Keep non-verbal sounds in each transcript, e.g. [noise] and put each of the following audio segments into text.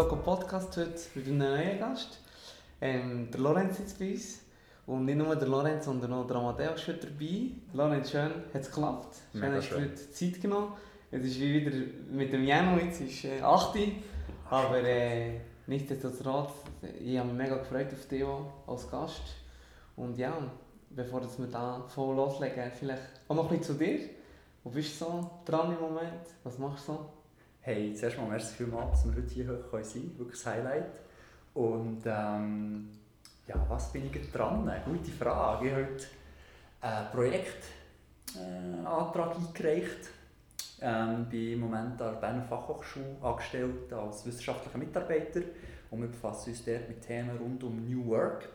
Doco Podcast heute mit einem neuen Gast. Ähm, der Lorenz sitzt bei uns. Und nicht nur der Lorenz, sondern auch der Amadeus ist heute dabei. Lorenz, schön, hat es geklappt. Schön, Mega hast du heute Zeit genommen. Es ist wie wieder mit dem Jano, jetzt ist äh, 8 Uhr. Aber äh, nichtsdestotrotz, ich habe mich mega gefreut auf dich als Gast. Und ja, bevor wir da voll loslegen, vielleicht auch noch ein bisschen zu dir. Wo bist du so dran im Moment? Was machst du so? Hey, zuerst mal merci vielmals, dass wir heute hier sein können. Wirklich ein Highlight. Und ähm, ja, was bin ich dran? Gute Frage. Ich habe heute einen Projektantrag eingereicht. Ähm, bin im Moment an der Berner Fachhochschule angestellt als wissenschaftlicher Mitarbeiter. Und wir befassen uns dort mit Themen rund um New Work.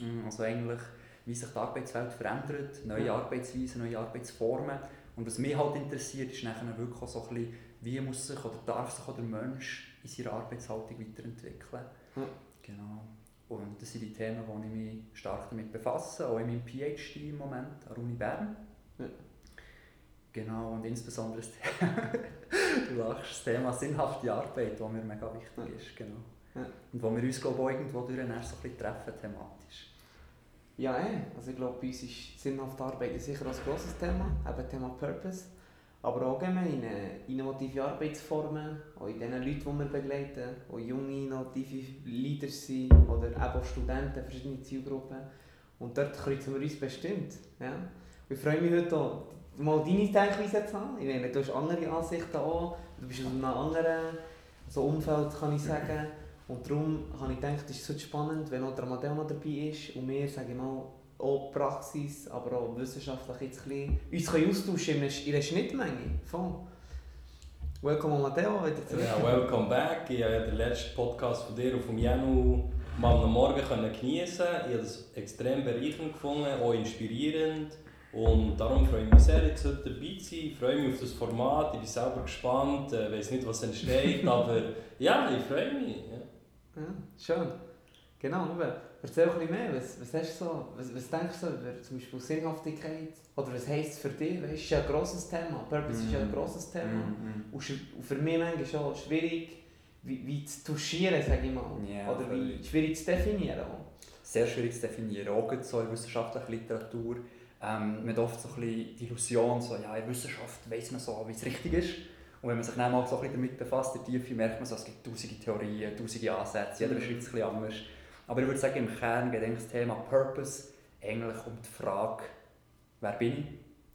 Mm, Also eigentlich, wie sich die Arbeitswelt verändert, neue Ja. Arbeitsweisen, neue Arbeitsformen. Und was mich halt interessiert, ist nachher wirklich auch so ein bisschen, wie muss sich oder darf sich auch der Mensch in seiner Arbeitshaltung weiterentwickeln. Ja. Genau. Und das sind die Themen, wo ich mich stark damit befasse, auch in meinem PhD im Moment an der Uni Bern. Ja. Genau, und insbesondere das, [laughs] du lachst, das Thema sinnhafte Arbeit, das mir mega wichtig ist. Genau. Ja. Und wo wir uns glaube ich, auch irgendwo durch so ein bisschen treffen thematisch. Ja, eh. also ich glaube, bei uns ist sinnhafte Arbeit sicher ein grosses Thema, eben Thema Purpose. Aber auch äh, innovative Arbeitsformen, auch in den Leuten, die wir begleiten, auch junge innovative Leader sind oder eben auch Studenten, verschiedene Zielgruppen. Und dort kreuzen wir uns bestimmt. Ja. Ich freue mich heute auch, mal deine Denkweise zu haben. Ich meine, du hast andere Ansichten auch, du bist aus einem anderen so Umfeld, kann ich sagen. Und darum habe ich gedacht, es ist so spannend, wenn auch der Amadeo noch dabei ist und wir, sage ich mal, auch Praxis, aber auch wissenschaftlich jetzt ein bisschen, uns können austauschen einer- in einer Schnittmenge. Voll. Welcome Amadeo, wieder zurück. Ja, welcome back. Ich habe ja den letzten Podcast von dir und vom Janu mal am Morgen können geniessen. Ich habe das extrem bereichernd gefunden, auch inspirierend. Und darum freue ich mich sehr, jetzt heute dabei zu sein. Ich freue mich auf das Format. Ich bin selber gespannt, äh, weiß nicht, was entsteht, [laughs] aber ja, ich freue mich. Ja. Ja, schön. Genau. Erzähl ein bisschen mehr. Was, was, hast du so, was, was denkst du über zum Beispiel Sinnhaftigkeit? Oder was heisst es für dich? Weißt, ist ja ein grosses Thema. Purpose ist ja ein Mhm. grosses Thema. Und sch- und für mich manchmal auch schwierig, wie, wie zu touchieren, sage ich mal. Ja, Oder wie völlig. schwierig zu definieren. Sehr schwierig zu definieren, auch so in wissenschaftlicher Literatur. Ähm, man hat oft so ein bisschen die Illusion, so, ja, in Wissenschaft weiss man so, wie es richtig ist. Und wenn man sich dann mal so ein bisschen damit befasst, in der Tiefe, merkt man so, es gibt tausende Theorien, tausende Ansätze, jeder Mhm. beschreibt es ein bisschen anders. Aber ich würde sagen, im Kern geht das Thema Purpose eigentlich um die Frage, wer bin ich,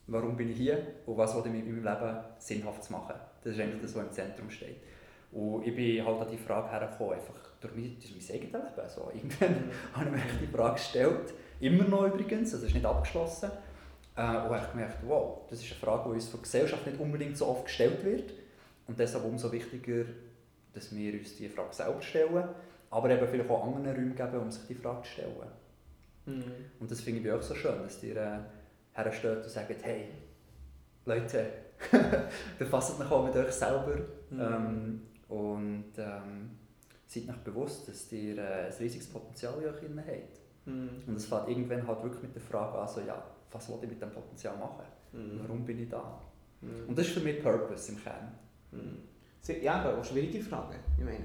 warum bin ich hier und was will ich mit meinem Leben sinnhaft machen. Das ist eigentlich das, was im Zentrum steht. Und ich bin halt an die Frage hergekommen, einfach durch mein, durch mein eigenes Leben. So, [laughs] irgendwann habe ich mir die Frage gestellt, immer noch übrigens, also es ist nicht abgeschlossen. Äh, und habe ich gemerkt, wow, das ist eine Frage, die uns von der Gesellschaft nicht unbedingt so oft gestellt wird. Und deshalb umso wichtiger, dass wir uns diese Frage selber stellen, aber eben vielleicht auch anderen Räumen geben, um sich die Frage zu stellen. Mhm. Und das finde ich auch so schön, dass ihr äh, hersteht und sagt, hey, Leute, [laughs] befasst euch auch mit euch selber Mhm. ähm, und ähm, seid euch bewusst, dass ihr äh, ein riesiges Potenzial in euch drin habt. Mhm. Und es fängt irgendwann halt wirklich mit der Frage an, so, ja, was will ich mit dem Potenzial machen? Mhm. Warum bin ich da? Mhm. Und das ist für mich Purpose im Kern. Mhm. Ja, aber auch schwierige Frage. Ich meine,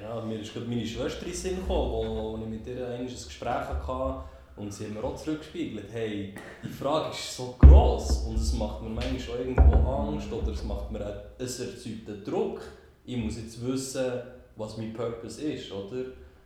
Ja, mir ist gerade meine Schwester in Sinn gekommen, wo, wo ich mit ihr ein Gespräch hatte und sie hat mir auch zurückgespiegelt, hey, die Frage ist so gross und es macht mir manchmal auch irgendwo Angst oder es macht mir auch, es erzeugt einen Druck. Ich muss jetzt wissen, was mein Purpose ist, oder?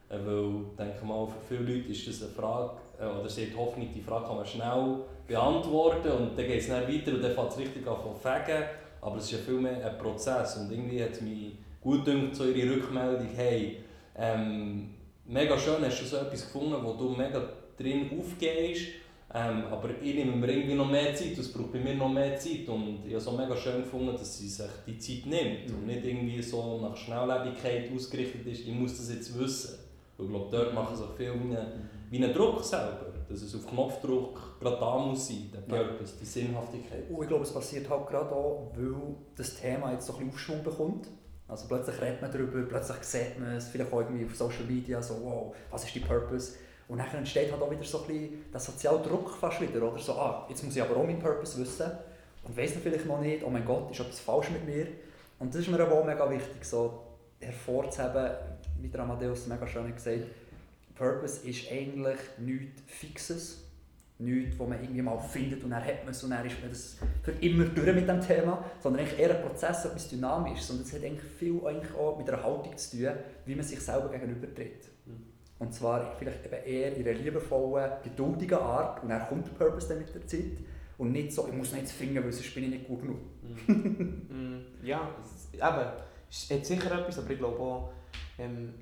Äh, Weil, denke mal, für viele Leute ist das eine Frage, äh, oder sie hat die Hoffnung, die Frage kann man schnell beantworten und dann geht es dann weiter und dann fängt es richtig an zu fegen. Aber es ist ja viel mehr ein Prozess und irgendwie hat mich gut gedacht, so ihre Rückmeldung, hey, ähm, mega schön, hast du so etwas gefunden, wo du mega drin aufgehst, ähm, aber ich nehme mir irgendwie noch mehr Zeit, es braucht bei mir noch mehr Zeit und ich habe so mega schön gefunden, dass sie sich die Zeit nimmt und Mhm. nicht irgendwie so nach Schnelllebigkeit ausgerichtet ist, ich muss das jetzt wissen. Und ich glaube, dort machen sich viel wie einen, wie einen Druck selber, dass es auf Knopfdruck gerade da muss sein, der Ja. Purpose, die Sinnhaftigkeit. Und ich glaube, es passiert halt gerade auch, weil das Thema jetzt so ein bisschen Aufschwung bekommt. Also plötzlich redet man darüber, plötzlich sieht man es, vielleicht auch irgendwie auf Social Media, so wow, was ist die Purpose? Und dann entsteht halt auch wieder so ein bisschen der soziale Druck fast wieder, oder? So, ah, jetzt muss ich aber auch meinen Purpose wissen und dann vielleicht noch nicht, oh mein Gott, ist etwas falsch mit mir? Und das ist mir aber auch mega wichtig, so hervorzuheben, wie der Amadeus mega schön gesagt Purpose ist eigentlich nichts Fixes, nichts, wo man irgendwie mal findet und dann hat man es und dann ist man das für immer durch mit dem Thema, sondern eigentlich eher ein Prozess, etwas Dynamisches und es hat eigentlich viel eigentlich auch mit einer Haltung zu tun, wie man sich selber gegenübertritt. Mhm. Und zwar vielleicht eben eher in einer liebevollen, geduldigen Art und dann kommt der Purpose dann mit der Zeit und nicht so, ich muss jetzt finden, weil sonst bin ich nicht gut genug. Mm, [laughs] ja, es- eben, es hat sicher etwas, aber ich glaube auch, ähm,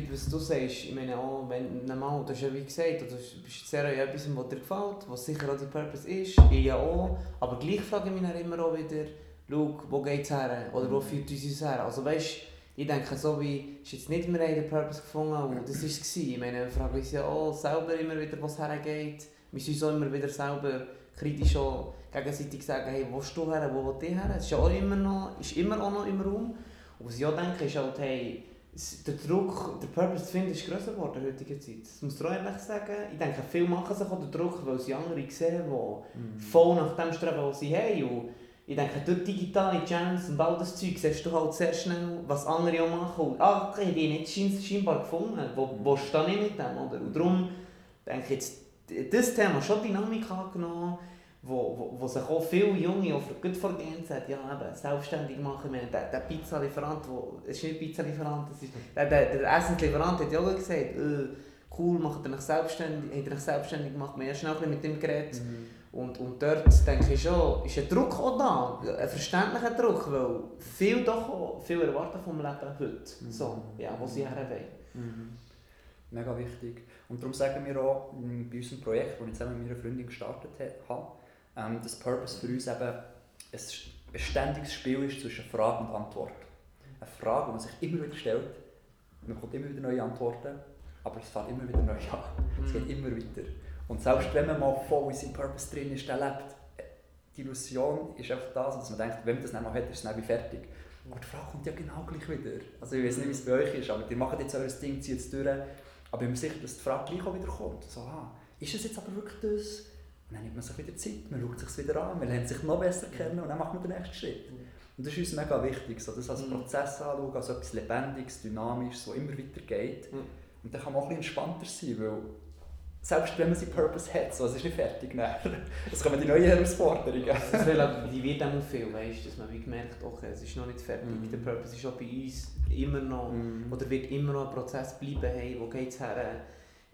gerade was du sagst, ich meine auch, wenn normal, du hast ja wie gesagt, du bist sehr etwas, was dir gefällt, was sicher auch dein Purpose ist, ich ja auch, aber gleich frage ich mich dann immer auch wieder, schau, wo es her, oder wo führt uns uns her, also weißt, ich denke so wie, ist jetzt nicht mehr einen Purpose gefunden und das war es, ich meine, wir fragen uns ja auch selber immer wieder, wo es hergeht, wir müssen uns auch immer wieder selber kritisch auch gegenseitig sagen, hey, wo du her, wo willst du her? Das ist ja auch immer noch, ist immer auch noch im Raum. Und was ich auch denke, ist halt, hey, der Druck, der Purpose zu finden, ist grösser geworden in der heutigen Zeit. Das muss ich ehrlich sagen. Ich denke, viele machen sich auch den Druck, weil sie andere sehen, die voll nach dem streben, was sie haben. Und ich denke, durch digitale Channels und all das Zeug siehst du halt sehr schnell, was andere auch machen. Und, ah, okay, die nicht schein- scheinbar gefunden. Wo, wo stehe ich mit dem? Oder? Und darum denke ich jetzt, das Thema schon Dynamik angenommen, wo, wo, wo sich auch viele Junge, auch gut vor Gens sagt, ja eben, selbstständig machen. Meine, der, der Pizzalieferant, es ist nicht Pizzalieferant, ist, der, der, der Essenslieferant hat ja auch gesagt, äh, cool, macht er euch selbstständig, hat er euch selbstständig gemacht, wir haben ja schnell mit dem geredet. Und, und dort denke ich schon, ist ein Druck auch da, ein verständlicher Druck, weil viel doch auch, viel erwarten vom Leben heute, so, ja, wo sie her wollen. Mhm. Mega wichtig. Und darum sagen wir auch bei unserem Projekt, das ich zusammen mit meiner Freundin gestartet habe, ähm, dass Purpose für uns eben ein beständiges Spiel ist zwischen Frage und Antwort. Eine Frage, die man sich immer wieder stellt, man bekommt immer wieder neue Antworten, aber es fällt immer wieder neu an. Es geht immer weiter. Und selbst wenn man mal voll in seinem Purpose drin ist, der lebt, die Illusion ist einfach das, dass man denkt, wenn man das dann noch hat, ist es dann fertig. Aber die Frage kommt ja genau gleich wieder. Also ich weiß nicht, wie es bei euch ist, aber ihr macht jetzt euer Ding, zieht es durch, aber ich bin mir sicher, dass die Frage gleich auch wieder kommt. So, ah, ist es jetzt aber wirklich das? Und dann nimmt man sich wieder Zeit, man schaut sich wieder an, man lernt sich noch besser kennen und dann macht man den nächsten Schritt. Und das ist uns mega wichtig, so das als Mhm. Prozess anschauen, als etwas Lebendiges, Dynamisches, das immer weitergeht. Mhm. Und dann kann man auch ein bisschen entspannter sein, weil selbst wenn man seinen Purpose hat, so, es ist nicht fertig, nachher. [laughs] es kommen die neuen Herausforderungen. Das relativiert auch viel, weißt, dass man wie gemerkt okay, es ist noch nicht fertig. Mhm. Der Purpose ist auch bei uns immer noch, Mhm. oder wird immer noch ein Prozess bleiben, hey, wo geht es her?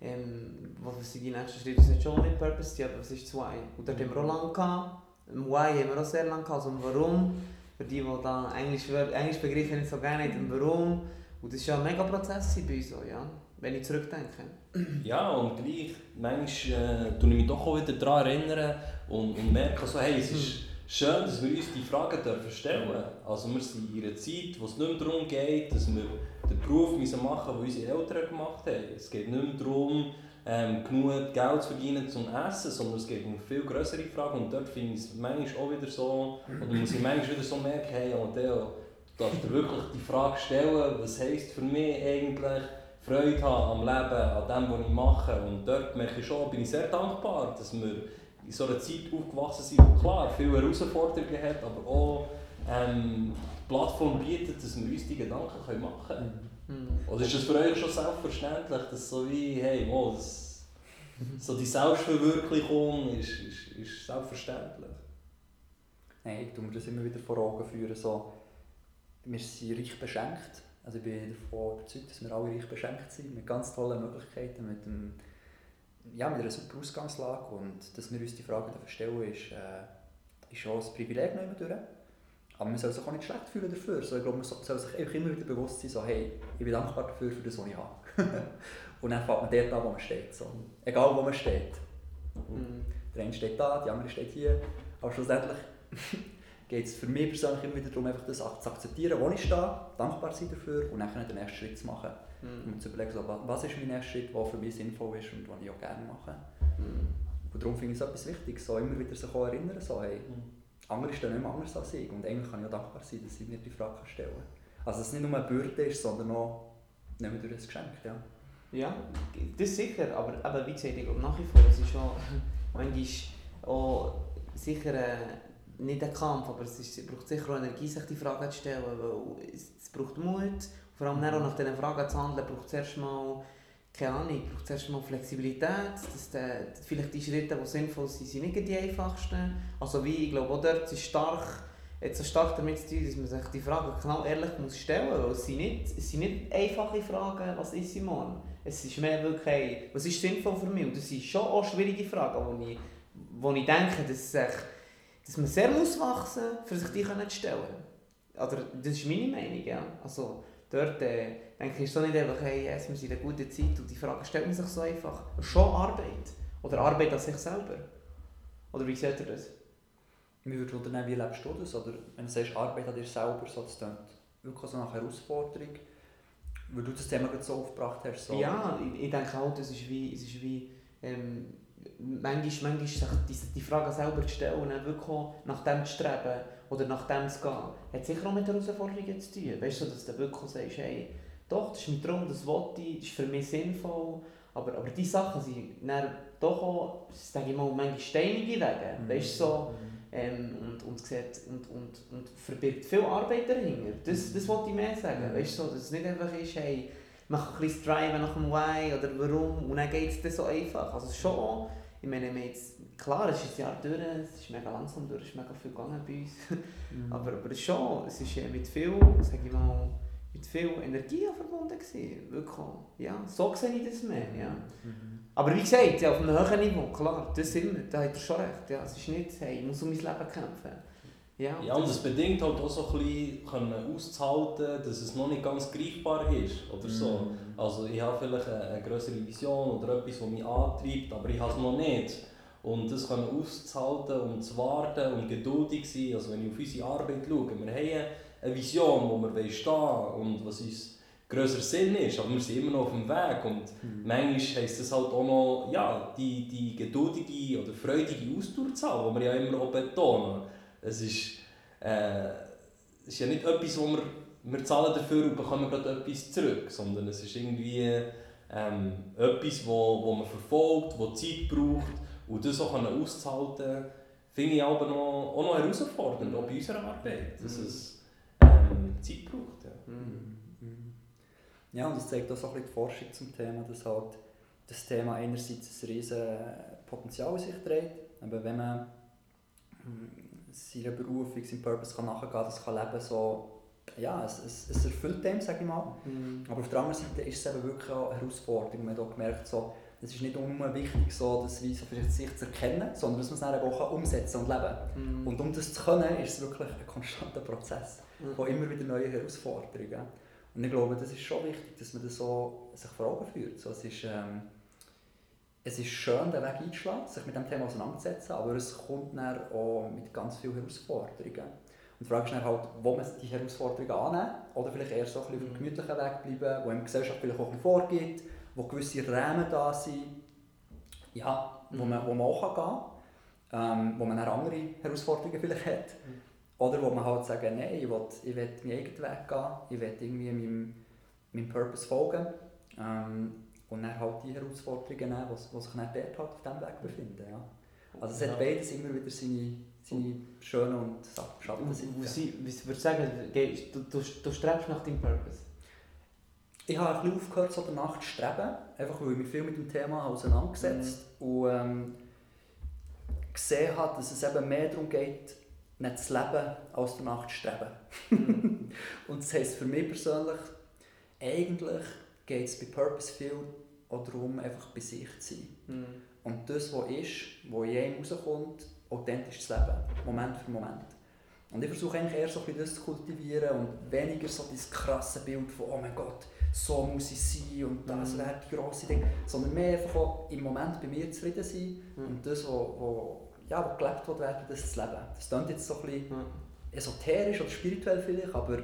Ähm, was sind die nächsten Schritte? Das ist schon mit Purpose, aber was ist Why? Und dort haben wir auch lange gehabt. Im Why haben wir auch sehr lange gehabt, also Warum. Für die, die da Englisch, Englisch Begriffe nicht so gerne haben, Warum. Und das war ja ein mega Prozess bei uns auch, ja, wenn ich zurückdenke. [clears throat] Ja, und gleich, manchmal äh, tue ich mich doch auch wieder daran erinnern und, und merke so, hey, es ist schön, dass wir uns die Fragen dürfen stellen Also wir sind in einer Zeit, wo es nicht mehr darum geht, dass wir den Beruf müssen machen den unsere Eltern gemacht haben. Es geht nicht mehr darum, ähm, genug Geld zu verdienen zum Essen, sondern es geht um viel größere Fragen und dort finde ich es manchmal auch wieder so, oder muss ich manchmal wieder so merken, hey Amadeo, du darfst dir wirklich die Frage stellen, was heisst für mich eigentlich Freude haben am Leben, an dem, was ich mache. Und dort merke ich schon, bin ich sehr dankbar, dass wir in so einer Zeit aufgewachsen sind, die klar viele Herausforderungen hat, aber auch ähm, Plattform bietet, dass wir uns die Gedanken machen können. Mhm. Oder ist das für euch schon selbstverständlich, dass so wie, hey, mo, das, so die Selbstverwirklichung ist, ist, ist selbstverständlich? Nein, ich tue mir das immer wieder vor Augen führen. So, wir sind reich beschenkt. Also ich bin davon überzeugt, dass wir alle reich beschenkt sind, mit ganz tollen Möglichkeiten, mit, dem, ja, mit einer super Ausgangslage. Und dass wir uns die Fragen stellen, ist, äh, ist schon ein Privileg durch. Aber man soll sich auch nicht schlecht fühlen dafür. So, ich glaube, man so- soll sich einfach immer wieder bewusst sein, so, hey, ich bin dankbar dafür, für das, was ich habe. [laughs] Und dann fängt man dort an, wo man steht. So. Egal, wo man steht. Mhm. Der eine steht da, die andere steht hier. Aber schlussendlich [laughs] geht es für mich persönlich immer wieder darum, einfach das zu akzeptieren, wo ich stehe, dankbar sein dafür und dann den nächsten Schritt zu machen. Mhm. Und zu überlegen, so, wa- was ist mein nächster Schritt, der für mich sinnvoll ist und den ich auch gerne mache. Mhm. Und darum finde ich es etwas wichtig, so immer wieder sich auch erinnern, so, hey, andere stehen nicht mehr anders als ich. Und eigentlich kann ich auch dankbar sein, dass ich mir die Frage stellen kann. Also, dass es nicht nur eine Bürde ist, sondern auch nicht mehr durch ein Geschenk. Ja. Ja, das sicher, aber, aber wie gesagt, ich glaube nach wie vor, es ist schon [laughs] manchmal auch sicher äh, nicht ein Kampf, aber es, ist, es braucht sicher auch Energie, sich die Frage zu stellen, weil es, es braucht Mut, Vor allem dann auch nach diesen Fragen zu handeln, braucht es erstmal, keine Ahnung, braucht es erstmal Flexibilität, dass der, vielleicht die Schritte, die sinnvoll sind, sind nicht die einfachsten. Also wie, ich glaube auch dort ist stark, jetzt so stark damit zu tun, dass man sich die Fragen genau ehrlich muss stellen muss, weil es sind, nicht, es sind nicht einfache Fragen, was ist ich morgen? Es ist mehr wirklich, hey, was ist sinnvoll für mich? Und das sind schon auch schwierige Fragen, wo ich, wo ich denke, dass, sich, dass man sehr muss wachsen muss, für sich die zu stellen. Oder das ist meine Meinung, ja. Also, dort äh, denke ich, ist so nicht einfach, hey, yes, wir sind in einer guten Zeit und die Frage stellt man sich so einfach. Schon Arbeit. Oder Arbeit an sich selber. Oder wie seht ihr das? Wie würdest du wie lebst du das? Oder wenn du sagst, Arbeit an dir selber, so, das klingt wirklich so nach Herausforderung. Weil du das Thema gerade so aufgebracht hast. So. Ja, ich, ich denke auch, das ist wie, es ist wie ähm, manchmal, manchmal sich die, die Frage selber zu stellen und dann wirklich nach dem zu streben oder nach dem zu gehen, hat sicher auch mit Herausforderungen zu tun. Weißt du, dass du wirklich sagst, hey, doch, das ist mein Traum, das wollte ich, das ist für mich sinnvoll, aber, aber diese Sachen sind dann doch auch, sage ich mal, manchmal steinige Wege. Mhm. Weißt du, so, mhm. ähm, und, und, sieht, und, und, und verbirgt viel Arbeit dahinter. Das, das wollte ich mehr sagen. Mhm. Weißt du, dass es nicht einfach ist, hey, mach ein bisschen Drive nach dem Why oder warum und dann geht es dann so einfach. Also schon, ich meine, jetzt, klar, es ist ein Jahr durch, es ist mega langsam durch, es ist mega viel gegangen bei uns. [laughs] Mhm. aber, aber schon, es ist mit viel, sag ich mal, mit viel Energie verbunden gewesen. Wirklich. Ja, so sehe ich das mehr. Ja. Mhm. Aber wie gesagt, ja, auf einem höheren Niveau, klar, das sind wir, da hat er schon recht. Ja, es ist nicht, hey, ich muss um mein Leben kämpfen. Ja, ja und das bedingt halt auch so ein bisschen auszuhalten, dass es noch nicht ganz greifbar ist oder so. Mhm. Also ich habe vielleicht eine, eine größere Vision oder etwas, das mich antreibt, aber ich habe es noch nicht. Und das können auszuhalten und zu warten und geduldig sein. Also wenn ich auf unsere Arbeit schaue, wir haben eine Vision, wo wir stehen wollen und was uns grösser Sinn ist, aber wir sind immer noch auf dem Weg und mhm. manchmal heisst das halt auch noch, ja, die, die geduldige oder freudige Ausdauerzahl, die wir ja immer auch betonen. Es ist, äh, ist ja nicht etwas, wo wir, wir zahlen dafür und bekommen gerade etwas zurück, sondern es ist irgendwie ähm, etwas, wo, wo man verfolgt, wo Zeit braucht und das auch auszuhalten, finde ich aber noch, auch noch herausfordernd, auch bei unserer Arbeit, mhm. ähm, Zeit braucht. Ja. Mhm. mhm. ja, und das zeigt auch so ein bisschen die Forschung zum Thema, dass halt das Thema einerseits ein riesen Potenzial in sich trägt, aber wenn man seiner Berufung, seinem Purpose kann nachgehen kann, das kann leben so, ja, es, es, es erfüllt dem, sage ich mal. Mhm. Aber auf der anderen Seite ist es eben wirklich auch eine Herausforderung. Man hat auch gemerkt, so, es ist nicht nur wichtig, so, das wie so sich zu erkennen, sondern dass man es dann auch umsetzen und leben kann. Mhm. Und um das zu können, ist es wirklich ein konstanter Prozess, mhm. immer wieder neue Herausforderungen. Und ich glaube, das ist schon wichtig, dass man das so sich vor Augen führt. So, es ist, ähm, es ist schön, den Weg einzuschlagen, sich mit dem Thema auseinanderzusetzen, aber es kommt dann auch mit ganz vielen Herausforderungen. Und die Frage ist dann halt, wo man die Herausforderungen annehmen oder vielleicht eher so ein bisschen auf dem gemütlichen Weg bleiben, wo die Gesellschaft vielleicht auch ein vorgibt, wo gewisse Rahmen da sind, ja, wo, man, wo man auch gehen kann, ähm, wo man dann andere Herausforderungen vielleicht hat. Oder wo man halt sagt, nein, ich will, ich will meinen eigenen Weg gehen, ich will irgendwie meinem, meinem Purpose folgen. Ähm, und dann halt die Herausforderungen nehmen, die, die sich dann dort halt auf diesem Weg befinden. Ja. Also es ja. hat beides immer wieder seine, seine schönen und Schattenseiten. Was würdest du sagen, du, du, du strebst nach deinem Purpose? Ich habe ein bisschen aufgehört, so danach zu streben, einfach weil ich mich viel mit dem Thema auseinandergesetzt mhm. und ähm, gesehen habe, dass es eben mehr darum geht, nicht zu leben, als danach zu streben. Mhm. [laughs] und das heisst für mich persönlich, eigentlich geht es bei Purpose viel auch darum, einfach bei sich zu sein. Mhm. Und das, was ist, was in einem rauskommt, authentisch zu leben, Moment für Moment. Und ich versuche eigentlich eher so ein das zu kultivieren und weniger so dieses krasse Bild von «Oh mein Gott, so muss ich sein und das mhm. wäre die grosse Ding», sondern mehr einfach auch im Moment bei mir zufrieden sein mhm. und das, was ja, wo gelebt wird, das zu leben. Das klingt jetzt so ein bisschen mhm. esoterisch oder spirituell vielleicht, aber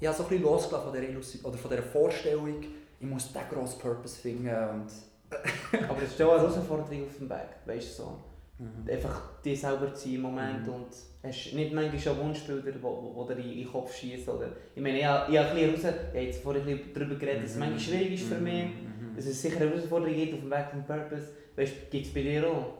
ich habe so ein bisschen losgelassen von dieser, Illusion, oder von dieser Vorstellung, ich muss diesen grossen Purpose finden. Und [laughs] Aber es ist auch eine Herausforderung auf dem Weg, weißt du so. Mhm. Einfach dir selber zu sein im Moment mhm. und hast nicht manchmal schon Wunschbilder, die dir in den Kopf schießen. Oder, ich meine, ich habe, ich habe ein bisschen raus, ich habe jetzt vorhin ein darüber geredet, dass es mhm. manchmal schwierig ist für mhm. mich, mhm. dass es sicher eine Herausforderung gibt auf dem Weg zum Purpose. Weißt du, gibt es bei dir auch?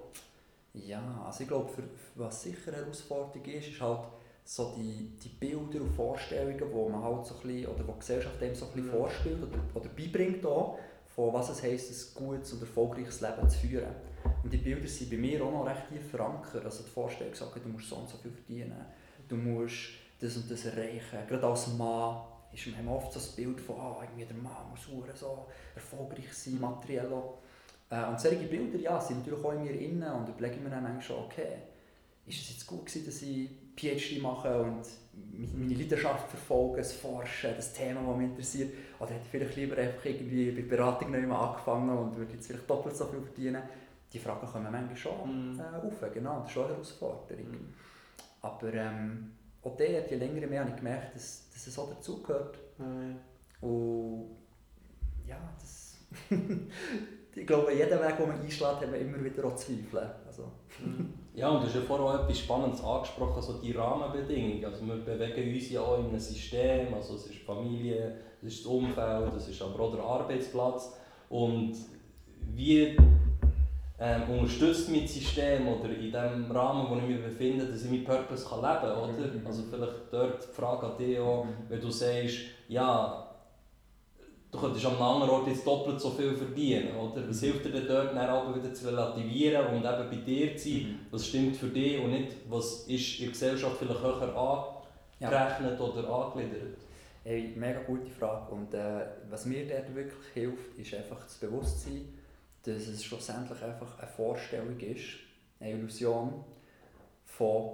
Ja, also ich glaube, für, was sicher eine Herausforderung ist, ist halt so die, die Bilder und Vorstellungen, die man halt so ein bisschen, oder die Gesellschaft dem so ein bisschen Mhm. vorspielt oder, oder beibringt auch, von was es heisst, ein gutes und erfolgreiches Leben zu führen. Und die Bilder sind bei mir auch noch recht tief verankert. Also die Vorstellung sagt, du musst so und so viel verdienen, du musst das und das erreichen. Gerade als Mann ist man oft so das Bild von, ah, irgendwie der Mann muss so erfolgreich sein, materiell auch. Äh, und solche Bilder ja, sind natürlich auch in mir innen und überlege ich mir dann manchmal schon, okay, ist es jetzt gut gewesen, dass ich PhD mache und meine Leidenschaft verfolge, das Forschen, das Thema, das mich interessiert. Oder hätte ich vielleicht lieber einfach irgendwie bei Beratung noch einmal angefangen und würde jetzt vielleicht doppelt so viel verdienen. Die Fragen kommen manchmal schon Mhm. äh, auf, genau, das ist schon eine Herausforderung. Mhm. Aber ähm, auch der, je länger mehr habe ich gemerkt, dass, dass es auch dazugehört. Ja, Und ja, das... [laughs] ich glaube, jeden Weg, den man einschlägt, hat man immer wieder auch Zweifel. Also, Mhm. Ja, und du hast ja vorher auch etwas Spannendes angesprochen, so die Rahmenbedingungen. Also wir bewegen uns ja auch in einem System, also es ist die Familie, es ist das Umfeld, es ist aber auch der Arbeitsplatz. Und wie ähm, unterstützt mich das System oder in dem Rahmen, wo ich mich befinde, dass ich meinen Purpose kann leben kann, oder? Mhm. Also vielleicht dort die Frage an dich auch, wenn du sagst, ja, du könntest an einem anderen Ort jetzt doppelt so viel verdienen, oder? Was hilft dir denn dort dann aber wieder zu relativieren und eben bei dir zu sein, was stimmt für dich und nicht, was ist in der Gesellschaft vielleicht höher angerechnet oder angegliedert? Hey, mega gute Frage. Und äh, was mir dort wirklich hilft, ist einfach das Bewusstsein, dass es schlussendlich einfach eine Vorstellung ist, eine Illusion von,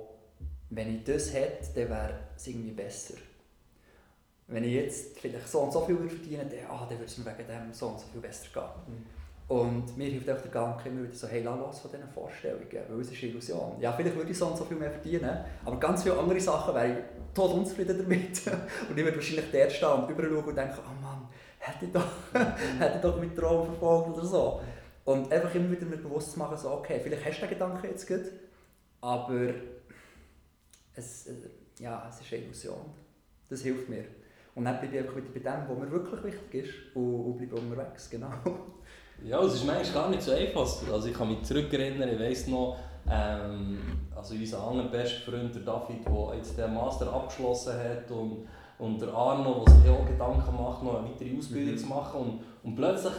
wenn ich das hätte, dann wäre es irgendwie besser. Wenn ich jetzt vielleicht so und so viel würde verdienen würde, ah, dann würde es mir wegen dem so und so viel besser gehen. Und mir hilft auch der Gedanke immer wieder so, hey, lass los von diesen Vorstellungen, weil es ist eine Illusion. Ja, vielleicht würde ich so und so viel mehr verdienen, aber ganz viele andere Sachen wäre ich tot unzufrieden damit. [laughs] und ich würde wahrscheinlich dort stehen und überall schauen und denken, oh Mann, hätte ich doch, [laughs] hätte ich doch meinen Traum verfolgt oder so. Und einfach immer wieder mir bewusst zu machen, so, okay, vielleicht hast du den Gedanken jetzt gut, aber es, äh, ja, es ist eine Illusion. Das hilft mir. Und dann bleibe ich einfach wieder bei dem, was mir wirklich wichtig ist und, und bleibe unterwegs, genau. Ja, es ist manchmal gar nicht so einfach. Also ich kann mich zurückerinnern, ich weiss noch, ähm, also unser anderer bester Freund, der David, der jetzt den Master abgeschlossen hat und, und der Arno, der sich auch Gedanken macht, noch eine weitere Ausbildung Mhm. zu machen und, und plötzlich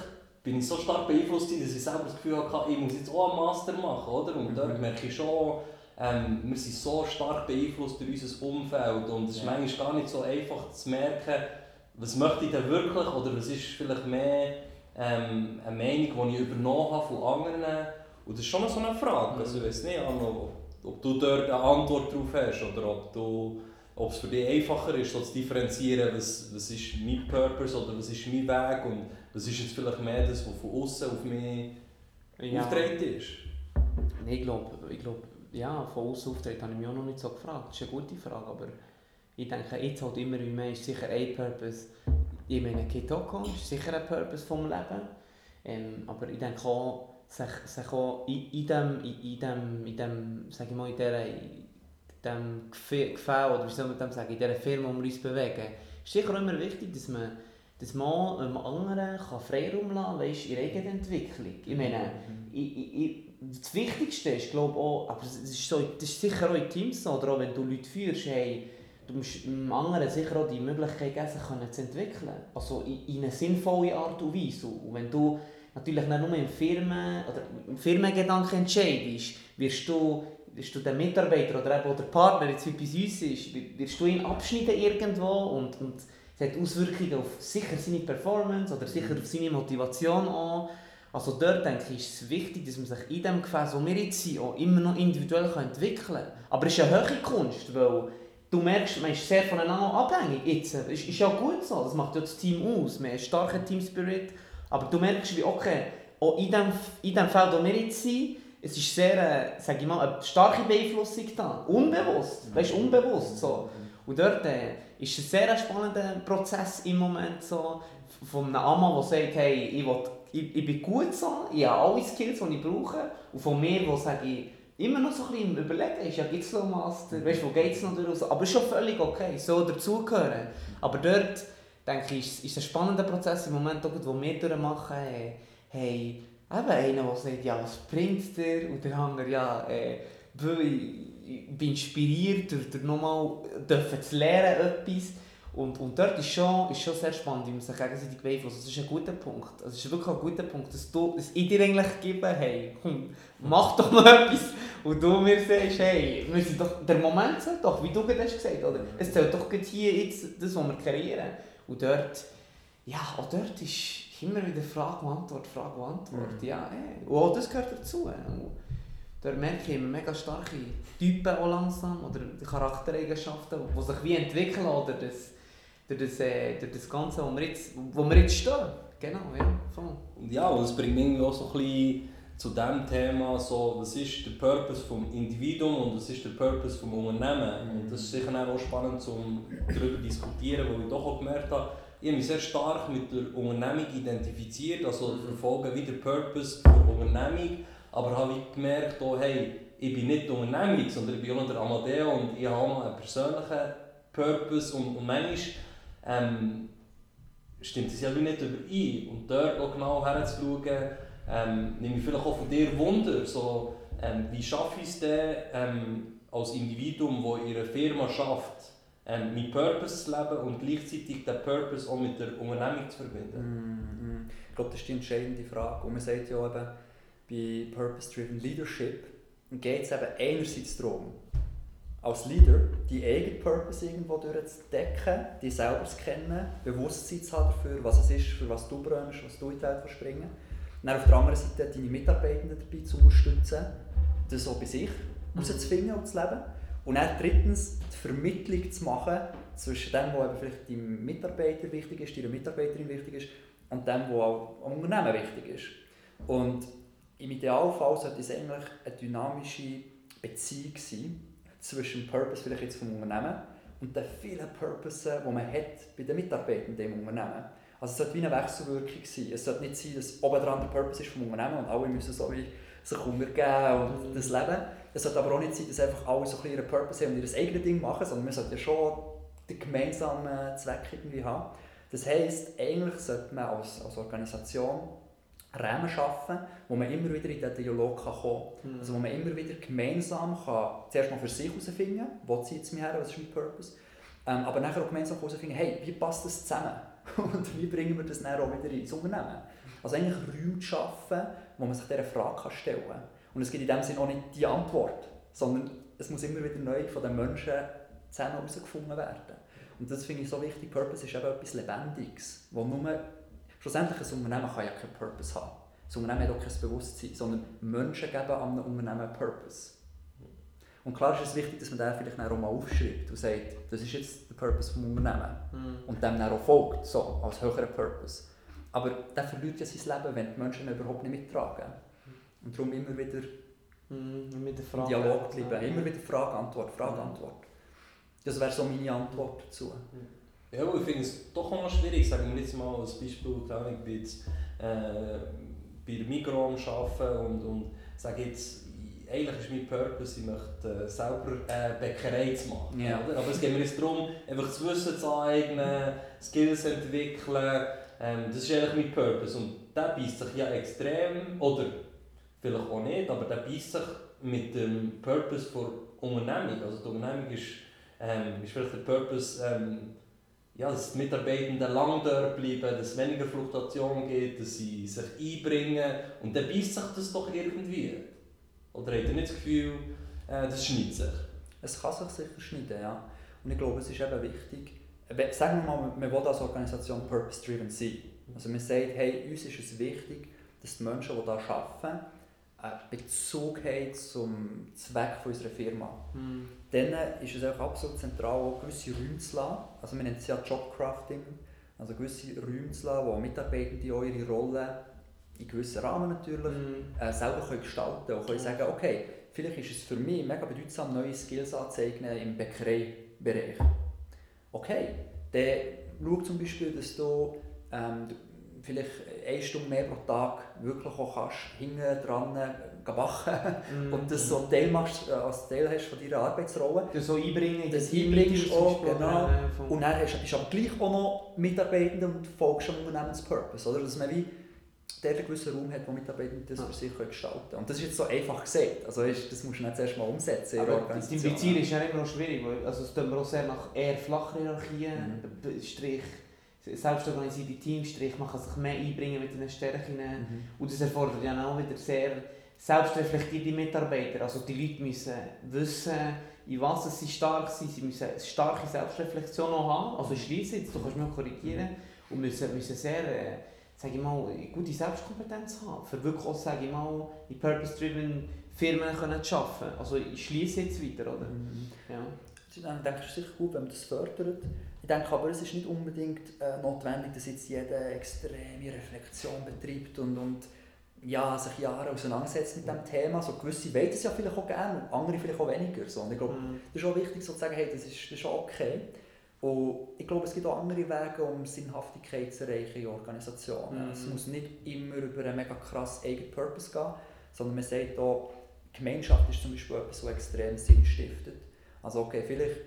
bin ich so stark beeinflusst, dass ich selber das Gefühl hatte, ich muss jetzt auch einen Master machen, oder? Und dort Mhm. merke ich schon, ähm, wir sind so stark beeinflusst durch unser Umfeld und es ist Ja. manchmal gar nicht so einfach zu merken, was möchte ich denn wirklich oder was ist vielleicht mehr ähm, eine Meinung, die ich übernommen habe von anderen. Und das ist schon so eine Frage. Also ich weiß nicht, Anno, ob du dort eine Antwort darauf hast oder ob, du, ob es für dich einfacher ist, so zu differenzieren, was, was ist mein Purpose oder was ist mein Weg und was ist jetzt vielleicht mehr das, was von außen auf mich Ja. aufgetreten ist. Ich glaube, ich glaub, ja, von außen auftreten habe ich mich auch noch nicht so gefragt. Das ist eine gute Frage, aber ich denke, jetzt halt immer wie mehr ist sicher ein Purpose. Ich meine, Kitoko ist sicher ein Purpose vom Leben. Ähm, aber ich denke auch, sich, sich auch in, in dem, in, in dem, in dem, sag ich mal, in dieser, in dem Gefälle, oder wie soll man dem sagen, in dieser Firma, wir uns bewegen, ist sicher immer wichtig, dass man, dass man einem anderen kann Freiraum lassen kann, in der eigenen Entwicklung. Ich meine, ich, ich, ich, das Wichtigste ist, glaube auch, aber das ist, so, ist sicher auch in Teams so, oder auch wenn du Leute führst, hey, du musst dem anderen sicher auch die Möglichkeit geben, sich zu entwickeln. Also in, in eine sinnvolle Art und Weise. Und wenn du natürlich nicht nur im, Firmen, Firmengedanken entscheidest, wirst du, wirst du den Mitarbeiter oder eben auch der Partner, jetzt wie bei uns ist, wirst du ihn abschneiden irgendwo und, und es hat Auswirkungen auf sicher seine Performance oder sicher auf seine Motivation an. Also dort denke ich, ist es wichtig, dass man sich in dem Gefäß, wo wir jetzt sind, auch immer noch individuell entwickeln kann. Aber es ist eine hohe Kunst, weil du merkst, man ist sehr voneinander abhängig. Jetzt, ist, ist ja gut so, das macht ja das Team aus, man hat einen starken Team-Spirit. Aber du merkst, wie okay, auch in dem, in dem Feld, wo wir jetzt sind, es ist sehr, äh, sag ich mal, eine starke Beeinflussung da. Unbewusst, weißt du, unbewusst so. Und dort äh, ist es ein sehr spannender Prozess im Moment so, von einem Amma, der sagt, hey, ich, will, ich, ich bin gut so, ich habe alle Skills, die ich brauche. Und von mir, der sage ich, immer noch so ein bisschen Überlegen ist, ja, gibt es noch Master, weißt du, wo geht es noch durch? Aber ist schon völlig okay, so dazugehören. Aber dort, denke ich, ist, ist ein spannender Prozess im Moment, auch, wo wir durchmachen, hey, hey eben einer, der sagt, ja, was bringt dir? Und der andere, ja, äh, ich bin inspiriert, durch, durch nochmal zu lernen etwas. Und, und dort ist schon, ist schon sehr spannend, wie man sich gegenseitig beeinflusst. Das ist ein guter Punkt. Das ist wirklich ein guter Punkt, dass, du, dass ich dir eigentlich gebe, hey, komm, mach doch mal [laughs] etwas. Und du mir sagst, hey, wir sind doch, der Moment zählt doch, wie du gerade hast gesagt oder? Es zählt doch gerade hier jetzt das, was wir kreieren. Und dort, ja, auch dort ist immer wieder Frage und Antwort, Frage und Antwort. Mhm. Ja, hey. Und auch das gehört dazu. Dort merke ich mega starke Typen auch langsam oder Charaktereigenschaften, die sich wie entwickeln oder das, durch, das, äh, durch das Ganze, wo wir jetzt, wo wir jetzt stehen. Genau, ja, voll. Und ja, und es bringt mich irgendwie auch so ein bisschen zu dem Thema, so, was ist der Purpose vom Individuum und was ist der Purpose vom Unternehmen. Mhm. Und das ist sicher auch spannend, um darüber zu diskutieren, weil ich doch auch gemerkt habe, ich habe mich sehr stark mit der Unternehmung identifiziert, also Mhm. verfolge wie der Purpose der Unternehmung, aber habe ich gemerkt, oh, hey, ich bin nicht die Unternehmung, sondern ich bin auch noch der Amadeo und ich habe auch einen persönlichen Purpose und, und manchmal ähm, stimmt es ja nicht überein. Und dort auch genau herzuschauen, ähm, nehme ich vielleicht auch von dir Wunder, so, ähm, wie schaffe ich es denn ähm, als Individuum, das in einer Firma schafft, ähm, meinen Purpose zu leben und gleichzeitig den Purpose auch mit der Unternehmung zu verbinden. Mm, mm. Ich glaube, das ist die entscheidende Frage. Und man sagt ja eben, bei Purpose-Driven Leadership geht es eben einerseits darum, als Leader die eigene Purpose irgendwo durchzudecken, die selber zu kennen, Bewusstsein zu haben dafür, was es ist, für was du brennst, was du in die Welt willst. Dann auf der anderen Seite deine Mitarbeitenden dabei zu unterstützen, das auch bei sich herauszufinden und zu leben. Und dann drittens die Vermittlung zu machen zwischen dem, was vielleicht deinem Mitarbeiter wichtig ist, deiner Mitarbeiterin wichtig ist, und dem, was auch am Unternehmen wichtig ist. Und im Idealfall sollte es eigentlich eine dynamische Beziehung sein zwischen dem Purpose vielleicht jetzt vom Unternehmen und den vielen Purposes, die man hat bei den Mitarbeitern im Unternehmen. Also es sollte wie eine Wechselwirkung sein. Es sollte nicht sein, dass oben dran der Purpose ist vom Unternehmen und alle müssen so wie sich untergeben und das leben. Es sollte aber auch nicht sein, dass einfach alle so ein ihren Purpose haben und ihr eigenes Ding machen, sondern man sollte ja schon den gemeinsamen Zweck irgendwie haben. Das heisst, eigentlich sollte man als, als Organisation Rahmen schaffen, wo man immer wieder in den Dialog kann kommen kann. Also wo man immer wieder gemeinsam kann, zuerst mal für sich herausfinden kann, wo zieht es mich her, was ist mein Purpose, ähm, aber nachher auch gemeinsam herausfinden, hey, wie passt das zusammen? [laughs] Und wie bringen wir das dann auch wieder ins Unternehmen? Also eigentlich Räume zu schaffen, wo man sich dieser Frage kann stellen kann. Und es gibt in dem Sinne auch nicht die Antwort, sondern es muss immer wieder neu von den Menschen zusammen herausgefunden werden. Und das finde ich so wichtig. Purpose ist eben etwas Lebendiges, wo nur Schlussendlich, ein Unternehmen kann ja keinen Purpose haben. Das Unternehmen hat auch kein Bewusstsein, sondern Menschen geben einem Unternehmen einen Purpose. Und klar ist es wichtig, dass man den vielleicht auch mal aufschreibt und sagt, das ist jetzt der Purpose des Unternehmens. Mhm. Und dem dann auch folgt, so, als höherer Purpose. Aber der verliert ja sein Leben, wenn die Menschen überhaupt nicht mittragen. Und darum immer wieder Mhm. Mit der Frage. Dialog bleiben, immer wieder Frage, Antwort, Frage, Antwort. Das wäre so meine Antwort dazu. Ja, ich finde es doch auch noch schwierig. Sagen wir jetzt mal als Beispiel, keine Ahnung, ich bin jetzt äh, bei Migros am Arbeiten und, und sage jetzt, eigentlich ist mein Purpose, ich möchte äh, selber äh, Bäckerei zu machen. Ja. Oder? Aber es geht mir jetzt darum, einfach das Wissen zu eignen, Skills zu entwickeln. Ähm, das ist eigentlich mein Purpose. Und der beißt sich ja extrem, oder vielleicht auch nicht, aber der beißt sich mit dem Purpose der Unternehmung. Also die Unternehmung ist, ähm, ist vielleicht der Purpose, ähm, ja, dass die Mitarbeitenden lang dort bleiben, dass es weniger Fluktuation gibt, dass sie sich einbringen. Und dann beißt sich das doch irgendwie. Oder habt ihr nicht das Gefühl, äh, das schneidet sich? Es kann sich sicher schneiden, ja. Und ich glaube, es ist eben wichtig, sagen wir mal, man will als Organisation purpose-driven sein. Also man sagt, hey, uns ist es wichtig, dass die Menschen, die hier arbeiten, einen Bezug haben zum Zweck unserer Firma. Mhm. Dann ist es auch absolut zentral, auch gewisse Räume zu lassen. Also man nennt es ja Jobcrafting. Also gewisse Räume zu lassen, wo Mitarbeitende auch ihre Rolle in gewissen Rahmen natürlich Mhm. äh, selber können gestalten und können sagen, okay, vielleicht ist es für mich mega bedeutsam, neue Skills anzueignen im Bäckereibereich. Okay, dann schau zum Beispiel, dass du ähm, vielleicht eine Stunde mehr pro Tag wirklich auch kannst, hinten dran backen Mhm. und das so Teil machst, äh, als Teil hast von deiner Arbeitsrolle. Das so einbringen in Das einbringst auch, genau. äh, Und dann hast, bist du aber gleich auch noch Mitarbeitender und folgst am Unternehmenspurpose. Oder? Dass man wie der einen gewissen Raum hat, wo Mitarbeiter das für sich gestalten können. Und das ist jetzt so einfach gesagt. Also das musst du nicht zuerst mal umsetzen in der Aber Organisation. Beziehung ist ja immer noch schwierig, weil also es tun wir auch sehr nach eher flachen Hierarchien, Mhm. Strich selbstorganisierte Teams, Strich man kann sich mehr einbringen mit den Stärken Mhm. und das erfordert ja auch wieder sehr selbstreflektierte Mitarbeiter, also die Leute müssen wissen, in was sie stark sind, sie müssen eine starke Selbstreflexion auch haben, also schließen jetzt, du kannst mich auch korrigieren, und müssen, müssen sehr, äh, sage ich mal, gute Selbstkompetenz haben, für wirklich auch, sage ich mal, in purpose-driven Firmen können zu arbeiten. Also ich schließe jetzt weiter, oder? Mhm. Ja. Ich denke, es ist sicher gut, wenn man das fördert. Ich denke aber, es ist nicht unbedingt äh, notwendig, dass jetzt jeder extreme Reflexion betreibt und, und ja, sich Jahre auseinandersetzt mit diesem Thema. So gewisse wollen es ja vielleicht auch gerne, andere vielleicht auch weniger. So. Und ich glaube, Mhm. das ist auch wichtig, so zu sagen, hey, das ist, das ist auch okay. Und ich glaube, es gibt auch andere Wege, um Sinnhaftigkeit zu erreichen in Organisationen. Mhm. Es muss nicht immer über einen mega krass eigenen Purpose gehen, sondern man sagt auch, Gemeinschaft ist zum Beispiel etwas, das extrem Sinn stiftet. Also okay, vielleicht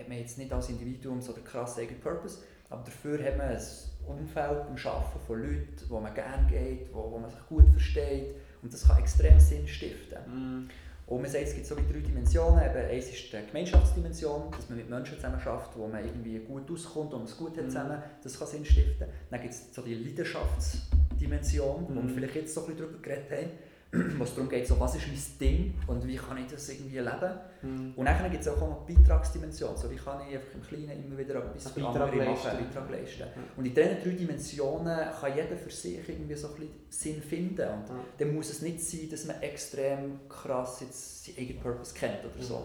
hat man jetzt nicht als Individuum so den krassen eigenen Purpose, aber dafür hat man ein Umfeld im Arbeiten von Leuten, wo man gerne geht, wo, wo man sich gut versteht und das kann extrem Sinn stiften. Mhm. Und man sagt, es gibt so wie drei Dimensionen. Eben, eins ist die Gemeinschaftsdimension, dass man mit Menschen zusammen schafft, wo man irgendwie gut auskommt und es gut hat Mhm. zusammen. Das kann Sinn stiften. Dann gibt es so die Leidenschaftsdimension, wo wir Mhm. vielleicht jetzt so ein bisschen darüber geredet haben, wo es darum geht, so, was ist mein Ding und wie kann ich das irgendwie leben. Mhm. Und dann gibt es auch noch die Beitragsdimension, so wie kann ich einfach im Kleinen immer wieder etwas für andere machen, Beitrag leisten. Ja. Und in diesen drei Dimensionen kann jeder für sich irgendwie so ein bisschen Sinn finden. Und Ja. dann muss es nicht sein, dass man extrem krass jetzt seinen eigenen Purpose kennt oder so.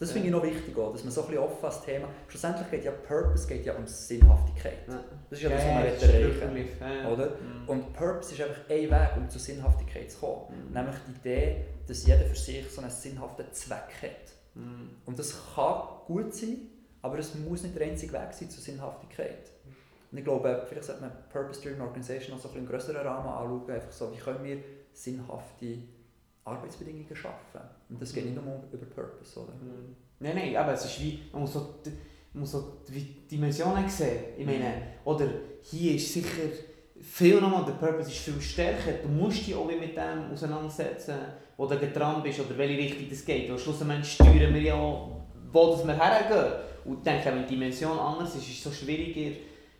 Das Ja. finde ich noch wichtig, auch, dass man so ein bisschen offen als Thema... Schlussendlich geht ja Purpose geht ja um Sinnhaftigkeit. Ja. Das ist ja das, was man erreichen ja. Oder? Mhm. Und Purpose ist einfach ein Weg, um zur Sinnhaftigkeit zu kommen. Mhm. Nämlich die Idee, dass jeder für sich so einen sinnhaften Zweck hat. Mhm. Und das kann gut sein, aber es muss nicht der einzige Weg sein zur Sinnhaftigkeit. Und ich glaube, vielleicht sollte man Purpose-Driven Organisation auch so ein bisschen im grösseren Rahmen anschauen, einfach so, wie können wir sinnhafte Arbeitsbedingungen schaffen. Und das geht nicht nur über Purpose, oder? Mhm. Nein, nein, aber es ist wie, man muss so, die- man muss so die Dimensionen sehen. Ich meine, oder hier ist sicher viel nochmal, der Purpose ist viel stärker. Du musst dich auch mit dem auseinandersetzen, wo du dran bist oder welche Richtung das geht. Weil schlussendlich steuern wir ja auch, wo das wir hergehen. Und ich denke, wenn die Dimension anders ist, ist es so schwieriger,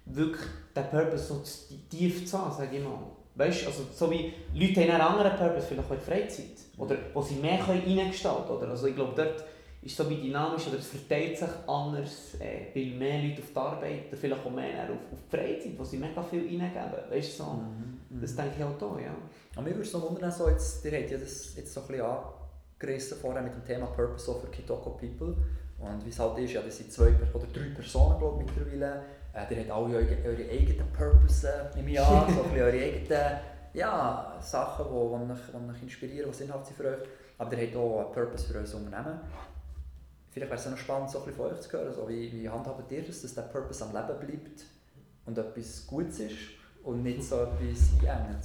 wirklich den Purpose so zu- tief zu haben, sage ich mal. Weißt also so wie Leute haben einen anderen Purpose, vielleicht auch in Freizeit. Oder wo sie mehr reingestalten können. Also ich glaube, dort ist so wie dynamisch oder es verteilt sich anders, äh, weil mehr Leute auf die Arbeit oder vielleicht auch mehr auf, auf die Freizeit, wo sie mega viel reingeben. Weißt so. Mhm. Das denke ich auch da, ja. Aber mir würde es noch wundern, so jetzt, ihr habt ja das jetzt so ein bisschen angerissen vorher mit dem Thema Purpose so für Kitoko People. Und wie es halt ist, ja, das sind zwei oder drei Personen glaube ich, mittlerweile. Äh, ihr habt alle eure, eure eigenen Purpose äh, im Jahr, so ein [laughs] eure eigenen ja, Sachen, die, die, euch, die euch inspirieren, die sinnhaft sind für euch. Aber ihr habt auch einen Purpose für euer Unternehmen. Vielleicht wäre es auch noch spannend, so ein bisschen von euch zu hören, so wie, wie handhabt ihr das, dass der Purpose am Leben bleibt und etwas Gutes ist und nicht so etwas einengt?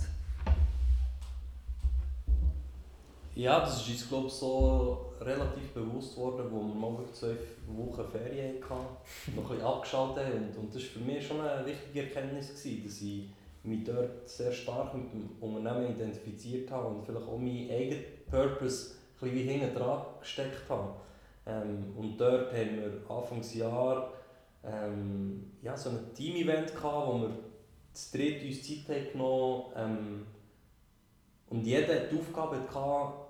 Ja, das ist uns glaube so relativ bewusst worden, wo wir mal zwei Wochen Ferien hatten, noch ein bisschen abgeschaltet haben. Und, und das war für mich schon eine wichtige Erkenntnis, gewesen, dass ich mich dort sehr stark mit dem Unternehmen identifiziert habe und vielleicht auch meinen eigenen Purpose ein bisschen hinten dran gesteckt habe. Ähm, und dort haben wir Anfangsjahr ähm, ja, so ein Team-Event gehabt, wo wir zu dritt uns Zeit haben genommen ähm, und jeder die Aufgabe hatte,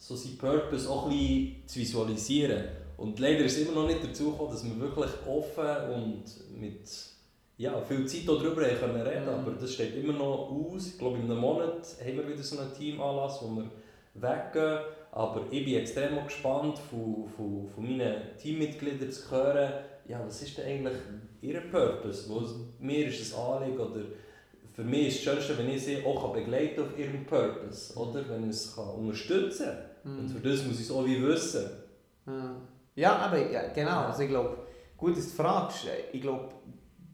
so seinen Purpose auch ein bisschen zu visualisieren. Und leider ist es immer noch nicht dazu gekommen, dass wir wirklich offen und mit ja, viel Zeit darüber reden können reden, Mhm. aber das steht immer noch aus. Ich glaube, in einem Monat haben wir wieder so einen Teamanlass, wo wir weggehen. Aber ich bin extrem gespannt, von, von, von meinen Teammitgliedern zu hören, ja, was ist denn eigentlich ihr Purpose? Wo, mir ist es Anliegen oder für mich ist das Schönste, wenn ich sie auch begleiten auf ihrem Purpose, oder? Wenn ich es kann unterstützen kann. Und für das muss ich es auch wie wissen. Ja. Ja, aber ja, genau. Also ich glaube, gut, dass du fragst. Ich glaube,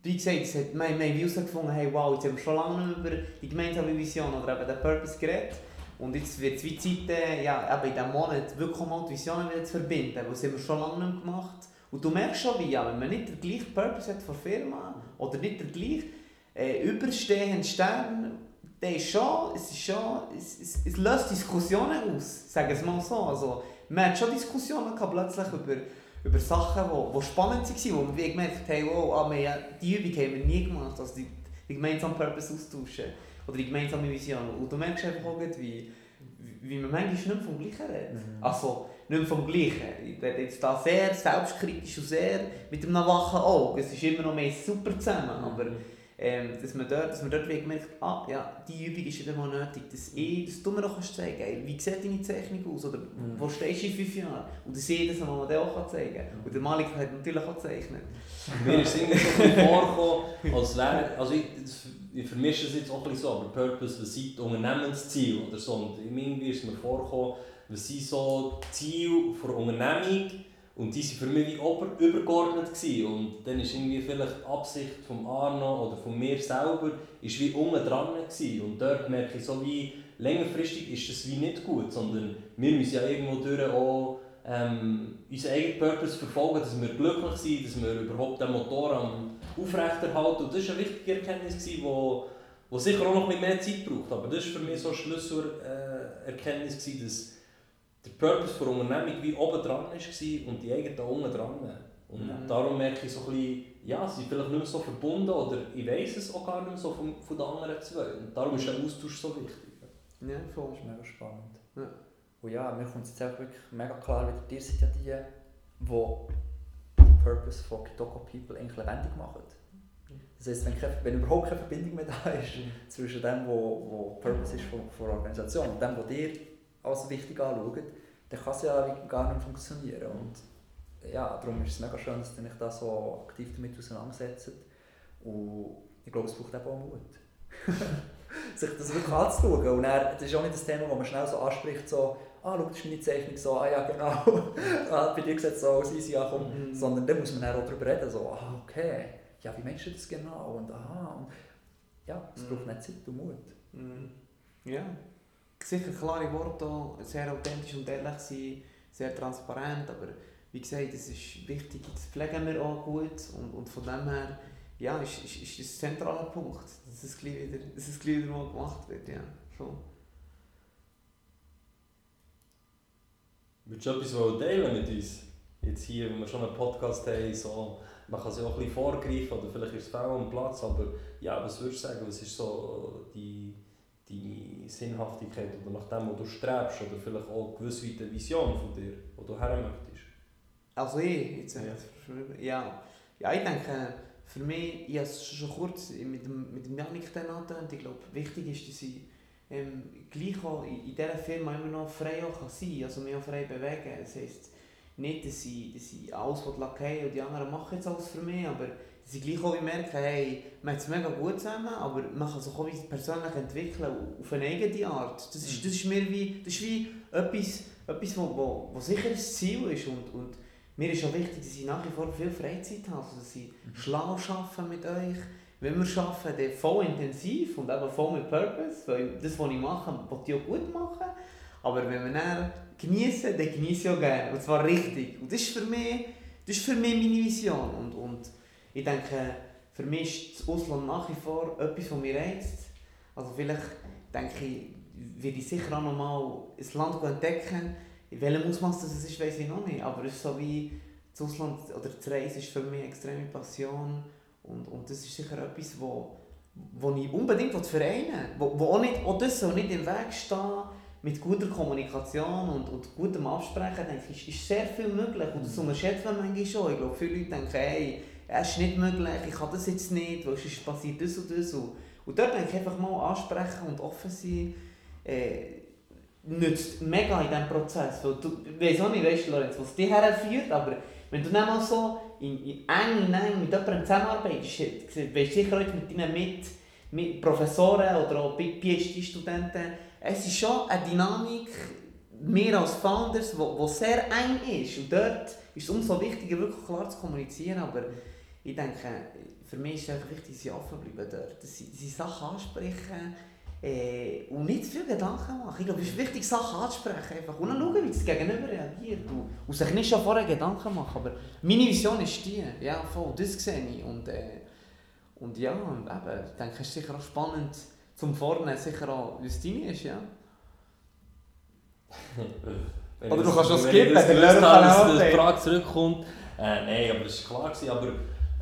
wie gesagt, es hat, wir haben herausgefunden, hey, wow, jetzt haben wir schon lange über die gemeinsame Vision oder eben den Purpose geredet. Und jetzt wird es wie Zeit, äh, ja, eben in diesem Monat wirklich mal die Visionen wieder zu verbinden. Das haben wir schon lange nicht gemacht. Und du merkst schon, wie, ja, wenn man nicht den gleichen Purpose hat von der Firma oder nicht den gleichen äh, überstehenden Stern, der ist schon, es ist schon, es, es, es löst Diskussionen aus, sagen wir es mal so. Also, man hat schon Diskussionen gehabt, plötzlich über, über Sachen, die, die spannend waren, wo wir gemerkt haben, oh, ah, wir, die Übung haben wir nie gemacht, also die, die gemeinsamen Purpose austauschen oder die gemeinsame Vision. Und du merkst einfach auch, wie, wie man manchmal nicht mehr vom Gleichen redet. Mhm. Also, nicht mehr vom Gleichen. Ich rede jetzt da sehr selbstkritisch und sehr mit einem wachen Auge. Es ist immer noch mehr super zusammen, aber ähm, dass man dort, dass man dort wie gemerkt ah ja, die Übung ist wieder mal nötig, dass, ich, dass du mir noch zeigen kannst, wie sieht deine Zeichnung aus oder Mhm. wo stehst du in fünf Jahren und dass ich das mal dir auch zeigen kann. Und der Malik hat natürlich auch gezeichnet. [laughs] Mir ist es irgendwie so vorgekommen, als wäre, also ich, ich vermische es jetzt auch ein bisschen so, aber Purpose, was sind die Unternehmensziele oder so. Und irgendwie ist es mir vorgekommen, was sind so Ziele der Unternehmung und die waren für mich wie ober übergeordnet. Gewesen. Und dann ist irgendwie vielleicht die Absicht von Arno oder von mir selber ist wie unten dran gewesen. Und dort merke ich so wie, längerfristig ist das wie nicht gut, sondern wir müssen ja irgendwo durch auch ähm, unseren eigenen Purpose verfolgen, dass wir glücklich sind, dass wir überhaupt den Motor am aufrechterhalten. Und das war eine wichtige Erkenntnis, die wo, wo sicher auch noch ein bisschen mehr Zeit braucht. Aber das war für mich so eine Schlüsselerkenntnis, dass der Purpose der Unternehmung wie oben dran war und die eigenen unten dran. Und Mhm. darum merke ich so ein bisschen, ja, sie sind vielleicht nicht mehr so verbunden oder ich weiß es auch gar nicht mehr so von, von den anderen zwei. Und darum ist der Austausch so wichtig. Ja, voll. Das ist mega spannend. Ja. Und ja, mir kommt es jetzt auch wirklich mega klar, wieder ihr seid ja die, die den Purpose von Kitoko People eigentlich lebendig machen. Das heisst, wenn, keine, wenn überhaupt keine Verbindung mehr da ist zwischen dem, wo, wo Purpose ist von, von der Organisation und dem, was ihr als wichtig anschaut, dann kann es ja gar nicht funktionieren. Und ja, darum ist es mega schön, dass ihr euch da so aktiv damit auseinandersetzt. Und ich glaube, es braucht eben auch Mut. [laughs] sich das wirklich anzuschauen. Und dann, das ist auch nicht das Thema, das man schnell so anspricht, so, ah, schau, das ist meine Zeichnung, so, ah ja, genau, [laughs] ah, bei dir sieht es so aus, easy, ja, komm. Mhm. Sondern dann muss man dann auch darüber reden, so, ah, okay, ja, wie meinst du das genau? Und aha, und ja, es braucht Mhm. nicht Zeit und Mut. Mhm. Ja. Sicher klare Worte, sehr authentisch und ehrlich sein, sehr transparent, aber wie gesagt, das ist wichtig, das pflegen wir auch gut und, und von dem her ja, ist, ist, ist das ein zentraler Punkt, dass es gleich wieder, dass es gleich wieder mal gemacht wird. Ja. Schon. Würdest du etwas teilen mit uns? Jetzt hier, wenn wir schon einen Podcast haben, so, man kann sich auch ein bisschen vorgreifen oder vielleicht ist es fehl am Platz, aber ja, was würdest du sagen, was ist so die, die Sinnhaftigkeit oder nach dem, wo du strebst oder vielleicht auch gewisse Vision von dir, wo du her möchtest? Also ich, jetzt, Ja. ja. ja. Ich denke, für mich, ich habe es schon kurz mit dem, mit dem Janik dann angetönt, ich glaube, wichtig ist, dass ich ähm, gleich auch in, in dieser Firma immer noch frei auch kann sein kann, also mich auch frei bewegen. Das heisst, nicht, dass ich, dass ich alles lackieren und die anderen machen jetzt alles für mich, aber dass ich gleich auch wie merke, hey, man hat es mega gut zusammen, aber man kann sich auch persönlich entwickeln, auf eine eigene Art. Das ist, das ist mir wie, das ist wie etwas, etwas wo, wo, wo sicher ein Ziel ist und, und mir ist auch wichtig, dass ich nach wie vor viel Freizeit habe, also dass ich schlau arbeite mit euch. Wenn wir arbeiten, dann voll intensiv und eben voll mit Purpose, weil das, was ich mache, will ich auch gut machen. Aber wenn wir dann genießen, dann genieße ich auch gerne. Und zwar richtig. Und das ist für mich, das ist für mich meine Vision. Und, und ich denke, für mich ist das Ausland nach wie vor etwas, was mich reizt. Also vielleicht denke ich, werde ich sicher auch noch mal ein Land entdecken. In welchem Ausmaß das ist, weiß ich noch nicht. Aber es ist so wie das Ausland oder das Reisen ist für mich eine extreme Passion. Und, und das ist sicher etwas, wo, wo ich unbedingt vereinen will. Wo, wo auch, nicht, auch das soll nicht im Weg stehen mit guter Kommunikation und, und gutem Absprechen. Denke ich, ist, ist sehr viel möglich. Und das unterschätzt man manchmal schon. Ich glaube, viele Leute denken, hey, es ist nicht möglich, ich kann das jetzt nicht, weil sonst passiert das und das. Und, dort denke ich einfach mal ansprechen und offen sein. Äh, nützt mega in diesem Prozess. Weil du, weiss auch nicht, weißt, Lorenz, was dich herführt, aber wenn du dann mal so in, in eng, in eng mit jemandem zusammenarbeitest, weißt sicher heute mit deinen mit, mit Professoren oder auch PhD-Studenten, es ist schon eine Dynamik, wir als Founders, die sehr eng ist. Und dort ist es umso wichtiger, wirklich klar zu kommunizieren. Aber ich denke, für mich ist es einfach wichtig, dass sie offen bleiben dort. Dass sie, sie Sachen ansprechen äh, und nicht zu viel Gedanken machen. Ich glaube, es ist wichtig, Sachen anzusprechen. Einfach. Und dann schauen, wie das Gegenüber reagiert. Und, und sich nicht schon vorher Gedanken machen. Aber meine Vision ist die. Ja, voll, das sehe ich. Und, äh, und ja, eben, ich denke, es ist sicher auch spannend zum Vorne sicher auch, wie es deine ist, ja. Wenn Oder du das- kannst wenn skippen, das habe, kann auch dass die updaten. Frage zurückkommt. Äh, nein, aber das war klar. Gewesen. Aber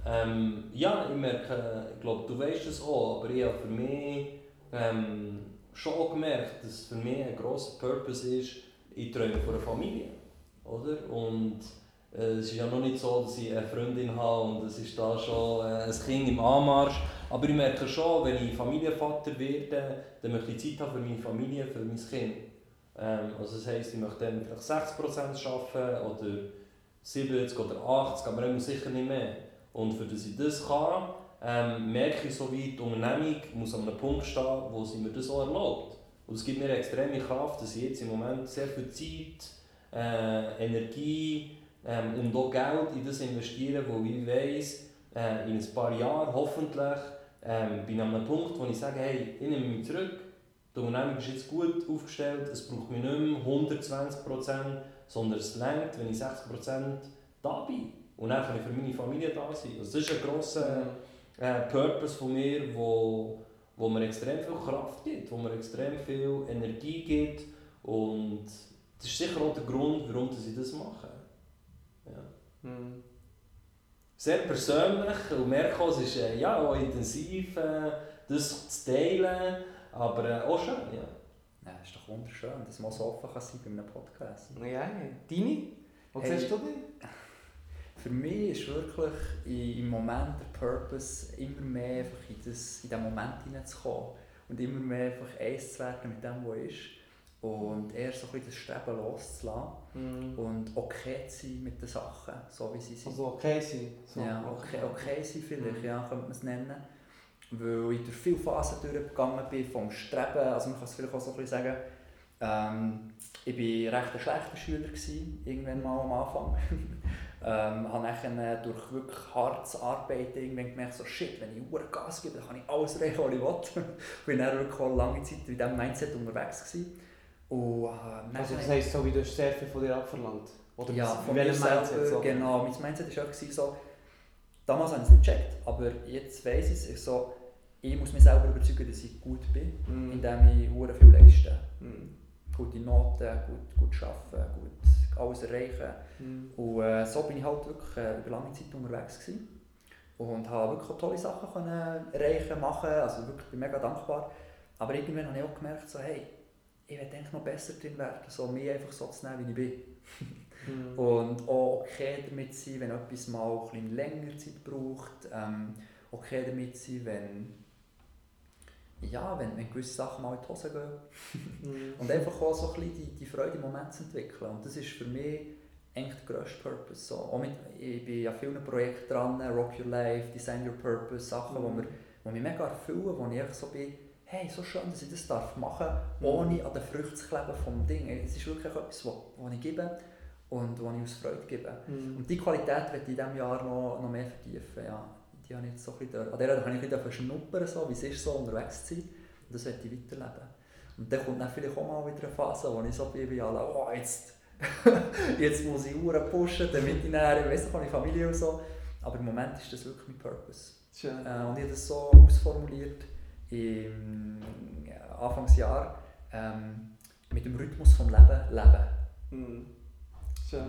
ähm, ja, ich merke, ich glaube, du weißt es auch, aber ich habe für mich ähm, schon auch gemerkt, dass für mich ein grosser Purpose ist, ich träume von einer Familie. Oder? Und äh, es ist ja noch nicht so, dass ich eine Freundin habe und es ist da schon äh, ein Kind im Anmarsch. Aber ich merke schon, wenn ich Familienvater werde, dann möchte ich Zeit haben für meine Familie, für mein Kind. Ähm, also das heisst, ich möchte dann vielleicht 60% arbeiten oder 70 oder 80, aber immer sicher nicht mehr. Und für dass ich das kann, ähm, merke ich so wie die Unternehmung muss an einem Punkt stehen, wo sie mir das auch erlaubt. Und es gibt mir extreme Kraft, dass ich jetzt im Moment sehr viel Zeit, äh, Energie ähm, und auch Geld in das investiere, wo ich weiss, äh, in ein paar Jahren hoffentlich ähm, bin ich an einem Punkt, wo ich sage, hey, ich nehme mich zurück, die Unternehmung ist jetzt gut aufgestellt, es braucht mich nicht mehr 120%, sondern es reicht, wenn ich 60% da bin. Und dann kann ich für meine Familie da sein. Also das ist ein grosser äh, Purpose von mir, wo, wo mir extrem viel Kraft gibt, wo mir extrem viel Energie gibt. Und das ist sicher auch der Grund, warum ich das mache. Ja. Mhm. Sehr persönlich und merke auch, es ist äh, ja, auch intensiv, äh, das zu teilen, aber äh, auch schön. Ja. Ja, das ist doch wunderschön, dass man so offen kann sein bei einem Podcast. Ja, deine? Was Hey. siehst du denn? Für mich ist wirklich im Moment der Purpose, immer mehr einfach in, das, in diesen Moment hineinzukommen und immer mehr einfach eins zu werden mit dem, was ist. Und eher so ein bisschen das Streben loszulassen Mhm. und okay zu sein mit den Sachen, so wie sie sind. Also okay sein. So. ja, okay, okay sein vielleicht, Mhm. ja, könnte man es nennen. Weil ich durch viele Phasen durchgegangen bin, vom Streben, also man kann es vielleicht auch so ein bisschen sagen, ähm, ich war recht ein schlechter Schüler, gewesen, irgendwann mal am Anfang. [laughs] ähm, habe dann durch wirklich hartes Arbeiten irgendwann gemerkt, so shit, wenn ich Uhr Gas gebe, dann kann ich alles erreichen, was ich will. [laughs] ich war dann wirklich auch lange Zeit in diesem Mindset unterwegs. Gewesen. Und, äh, Also das heisst, so wie du hast sehr viel von dir abverlangt. Oder ja, von mir welchem Mindset? So. genau. Mein Mindset war auch so, damals habe ich es nicht gecheckt, aber jetzt weiss ich es, so, ich muss mich selber überzeugen, dass ich gut bin, Mhm. indem ich hure viel leiste. Mhm. Gute Noten, gut, gut arbeiten, gut alles erreichen. Mhm. Und äh, so bin ich halt wirklich äh, über lange Zeit unterwegs gewesen. Und habe wirklich tolle Sachen können erreichen, machen, also wirklich bin mega dankbar. Aber irgendwann habe ich auch gemerkt, so, hey, ich will eigentlich noch besser drin werden, so mich einfach so zu nehmen, wie ich bin. Mhm. Und auch okay damit sein, wenn etwas mal ein bisschen länger Zeit braucht. Ähm, okay damit sein, wenn, ja, wenn, wenn gewisse Sachen mal in die Hose gehen. Mhm. [laughs] [laughs] Und einfach auch so ein bisschen die, die Freude im Moment zu entwickeln. Und das ist für mich eigentlich der grösste Purpose. So, auch mit, ich bin an vielen Projekten dran, Rock Your Life, Design Your Purpose, Sachen, wo, mir, wo mich mega erfüllen, wo ich einfach so bin, hey, so schön, dass ich das darf machen darf, ohne an den Früchten zu kleben vom Ding. Es ist wirklich etwas, was ich gebe und was ich aus Freude gebe. Mhm. Und die Qualität möchte ich in diesem Jahr noch, noch mehr vertiefen. Ja. Die habe ich jetzt so ein bisschen, an der habe ich ein bisschen schnuppern, so, wie es ist, so unterwegs zu sein. Und das möchte ich weiterleben. Und dann kommt dann vielleicht auch mal wieder eine Phase, wo ich so bin wie alle, oh, jetzt, [laughs] jetzt muss ich Uhren pushen, damit ich näher, weiss ich, meine Familie und so. Aber im Moment ist das wirklich mein Purpose. Schön. Äh, und ich habe das so ausformuliert im ja, Anfangsjahr ähm, mit dem Rhythmus vom Leben leben. Mhm. Schön.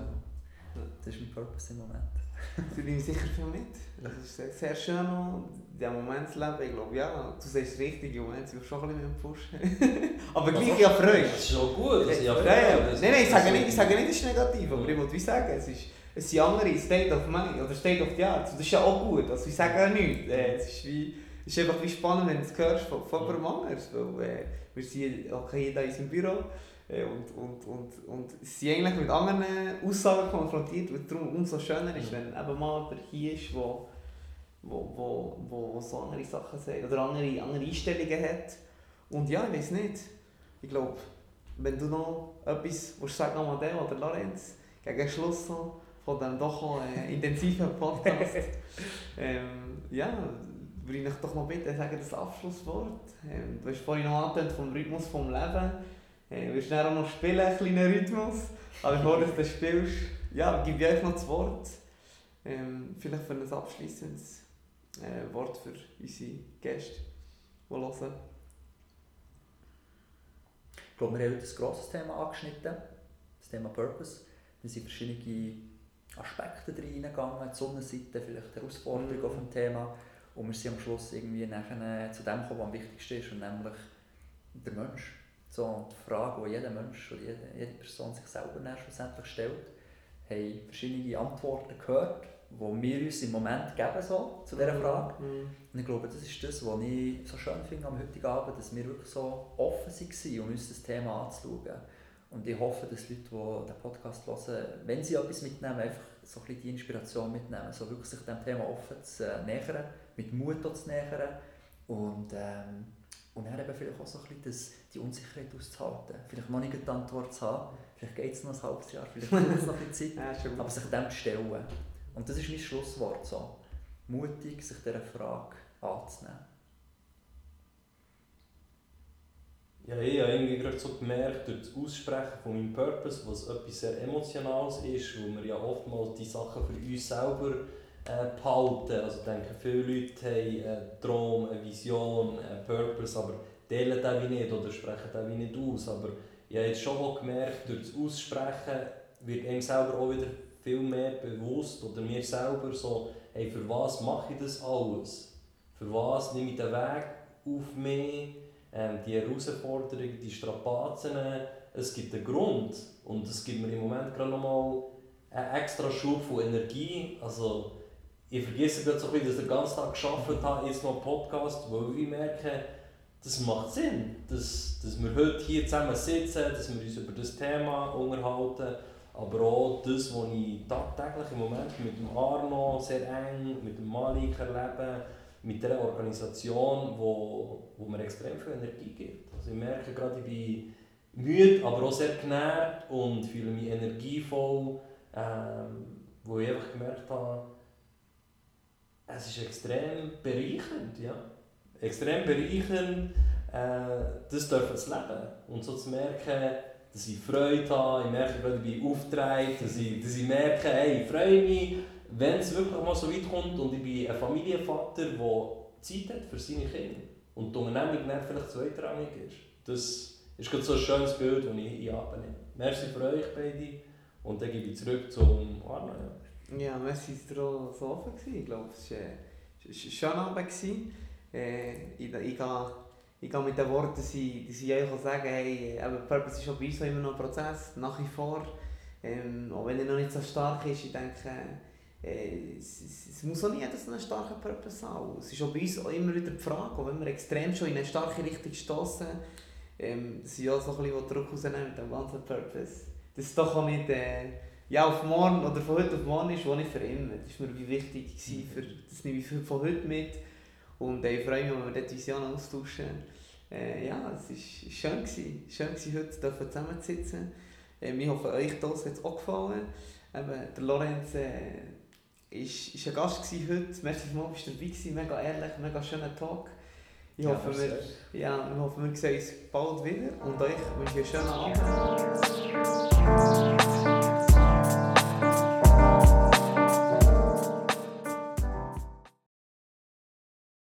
Das ist mein Purpose im Moment. [laughs] Sie nehmen sicher viel mit. Das ist sehr, sehr schön, auch, diesen Moment zu leben. Ich glaube, ja, du es richtig, im Moment sind wir schon ein bisschen mit dem Pushen. Aber Was gleich ja Freude. Das ist schon gut. Das ja Ja, ja. Freude. Nein, nein, ich sage nicht, ich sage nicht, es ist negativ, aber ich wollte sagen, es, ist, es sind andere State of Mind oder State of the Art. Das ist ja auch gut, also ich sage auch nichts. Äh, es ist, wie, es ist einfach wie spannend, wenn du es hörst von, von jemandem anders, weil äh, wir sind okay hier in unserem Büro und, und, und, und sind eigentlich mit anderen Aussagen konfrontiert, und darum umso schöner ist, wenn eben mal jemand hier ist, wo, wo, wo, wo so andere Sachen sagt oder andere, andere Einstellungen hat. Und ja, ich weiß nicht, ich glaube, wenn du noch etwas willst sagen Amadeo oder Lorenz, gegen Schluss noch von diesem doch äh, [laughs] intensiven Podcast, [laughs] ähm, ja, würde ich dich doch noch bitten, sagen das Abschlusswort. Ähm, du hast vorhin noch angetönt vom Rhythmus vom Leben. Äh, wirst du auch noch spielen, einen kleinen Rhythmus. Aber bevor du das spielst, ja, gebe ich euch noch das Wort. Ähm, vielleicht für ein abschließendes äh, Wort für unsere Gäste, die hören. Ich glaube, wir haben heute ein grosses Thema angeschnitten, das Thema Purpose. Wir sind verschiedene Aspekte reingegangen, die Sonnenseite, vielleicht Herausforderungen mhm. auf dem Thema. Und wir sind am Schluss irgendwie nachher zu dem gekommen, was am wichtigsten ist, und nämlich der Mensch. So, die Frage, die jeder Mensch oder jede, jede Person sich selber schlussendlich stellt, haben verschiedene Antworten gehört, die wir uns im Moment geben so, zu dieser mhm. Frage. Mhm. Und ich glaube, das ist das, was ich so schön finde am heutigen Abend, dass wir wirklich so offen waren, um uns das Thema anzuschauen. Und ich hoffe, dass Leute, die den Podcast hören, wenn sie etwas mitnehmen, einfach so ein bisschen die Inspiration mitnehmen, so wirklich sich dem Thema offen zu äh, nähern, mit Mut zu nähern und, ähm, und dann eben vielleicht auch so ein bisschen das, die Unsicherheit auszuhalten. Vielleicht noch nicht die Antwort zu haben, vielleicht geht es noch ein halbes Jahr, vielleicht braucht es noch ein bisschen [laughs] Zeit, ja, aber sich dem zu stellen. Und das ist mein Schlusswort so. Mutig, sich dieser Frage anzunehmen. Ja, ich habe irgendwie gerade so gemerkt, durch das Aussprechen von meinem Purpose, was etwas sehr Emotionales ist, wo wir ja oftmals die Sachen für uns selber äh, behalten. Also ich denke, viele Leute haben einen Traum, eine Vision, einen Purpose, aber teilen das wie nicht oder sprechen das wie nicht aus. Aber ich habe jetzt schon gemerkt, durch das Aussprechen wird einem selber auch wieder viel mehr bewusst oder mir selber so, hey, für was mache ich das alles? Für was nehme ich den Weg auf mich? ähm, die Herausforderungen, die Strapazen, es gibt einen Grund und es gibt mir im Moment gerade nochmal einen extra Schub von Energie. Also ich vergesse gerade so ein bisschen, dass ich den ganzen Tag gearbeitet habe, jetzt noch einen Podcast, weil ich merke, das macht Sinn, dass, dass wir heute hier zusammen sitzen, dass wir uns über das Thema unterhalten, aber auch das, was ich tagtäglich im Moment mit dem Arno sehr eng, mit dem Malik erlebe, mit dieser Organisation, wo, wo mir extrem viel Energie gibt. Also ich merke gerade, ich bin müde, aber auch sehr genährt und fühle mich energievoll, ähm, wo ich einfach gemerkt habe, es ist extrem bereichernd, ja. Extrem bereichernd, äh, das dürfen zu leben und so zu merken, dass ich Freude habe, ich merke gerade, ich bin dass ich, dass ich merke, hey, ich freue mich, wenn es wirklich mal so weit kommt und ich bin ein Familienvater, der Zeit hat für seine Kinder und die Unternehmung nicht vielleicht zweitrangig ist. Das ist gerade so ein schönes Bild, das ich abnehme. Merci für euch beide und dann gebe ich zurück zum Arno. Ja, ja ihr auch so offen gewesen. Ich glaube, es war schöner Abend. Äh, ich, ich, ich, gehe mit den Worten, ich, dass ich sagen hey, eben, Purpose ist auch bei uns immer noch ein Prozess, nach wie vor. Ähm, auch wenn er noch nicht so stark ist, ich denke, äh, es, es, es, muss auch jeder so einen starken Purpose haben. Es ist auch bei uns auch immer wieder die Frage, auch wenn wir extrem schon in eine starke Richtung stoßen, ähm, dass auch so ein bisschen Druck rausnehmen mit dem ganzen Purpose. Dass es doch auch nicht äh, ja, auf morgen oder von heute auf morgen ist, wo nicht für immer. Das war mir wie wichtig, gewesen, für, das nehme ich von heute mit. Und äh, ich freue mich, wenn wir diese Vision austauschen. Äh, ja, es war schön, gewesen. schön gewesen, heute zusammenzusitzen. Äh, ich hoffe, euch das hat es auch gefallen. Eben, der Lorenz äh, ist, ist ein Gast heute. Merci mal, bist du dabei gewesen. Mega ehrlich, mega schöner Talk. Ich hoffe, ja, wir, ja, wir hoffen, wir sehen uns bald wieder und euch wünsche ich einen schönen Abend.